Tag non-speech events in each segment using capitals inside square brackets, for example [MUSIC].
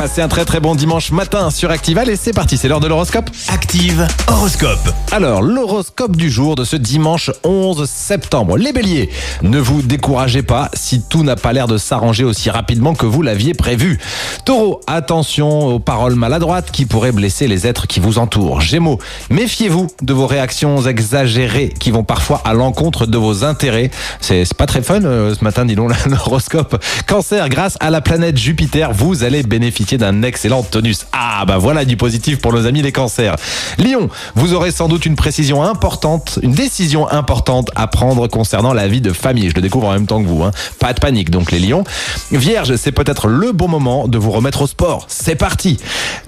Passez un très très bon dimanche matin sur Active. Allez, c'est parti, c'est l'heure de l'horoscope. Active horoscope. Alors, l'horoscope du jour de ce dimanche 11 septembre. Les béliers, ne vous découragez pas si tout n'a pas l'air de s'arranger aussi rapidement que vous l'aviez prévu. Taureau, attention aux paroles maladroites qui pourraient blesser les êtres qui vous entourent. Gémeaux, méfiez-vous de vos réactions exagérées qui vont parfois à l'encontre de vos intérêts. C'est c'est pas très fun euh, ce matin, dis donc, [LAUGHS] l'horoscope. Cancer, grâce à la planète Jupiter, vous allez bénéficier d'un excellent tonus. Ah bah voilà du positif pour nos amis les cancers. Lion, vous aurez sans doute une précision importante, une décision importante à prendre concernant la vie de famille. Je le découvre en même temps que vous. Hein. Pas de panique donc les lions. Vierge, c'est peut-être le bon moment de vous remettre au sport. C'est parti.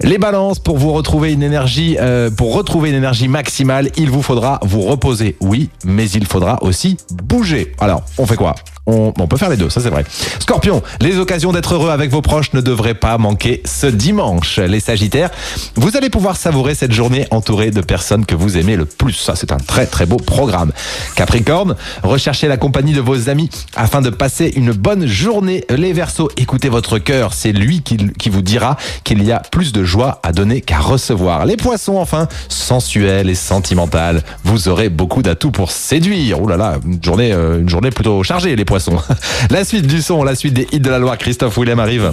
Les balances, pour vous retrouver une énergie, euh, pour retrouver une énergie maximale, il vous faudra vous reposer. Oui, mais il faudra aussi bouger. Alors, on fait quoi? On, on peut faire les deux, ça c'est vrai. Scorpion, les occasions d'être heureux avec vos proches ne devraient pas manquer ce dimanche. Les Sagittaires, vous allez pouvoir savourer cette journée entourée de personnes que vous aimez le plus. Ça c'est un très très beau programme. Capricorne, recherchez la compagnie de vos amis afin de passer une bonne journée. Les Verseaux, écoutez votre cœur, c'est lui qui, vous dira qu'il y a plus de joie à donner qu'à recevoir. Les Poissons, enfin, sensuels et sentimentales, vous aurez beaucoup d'atouts pour séduire. Oh là là, une journée, euh, une journée plutôt chargée [LAUGHS] La suite du son, la suite des hits de la Loire, Christophe Willem arrive.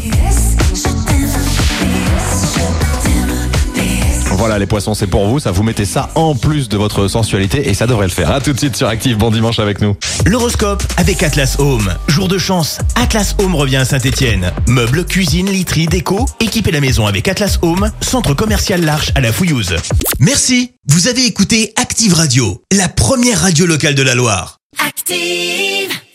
Voilà les poissons, c'est pour vous, ça vous mettez ça en plus de votre sensualité et ça devrait le faire. À tout de suite sur Active, bon dimanche avec nous. L'horoscope avec Atlas Home. Jour de chance, Atlas Home revient à Saint-Etienne. Meubles, cuisine, literie, déco, équipez la maison avec Atlas Home, centre commercial L'Arche à la Fouillouse. Merci, vous avez écouté Active Radio, la première radio locale de la Loire. Active.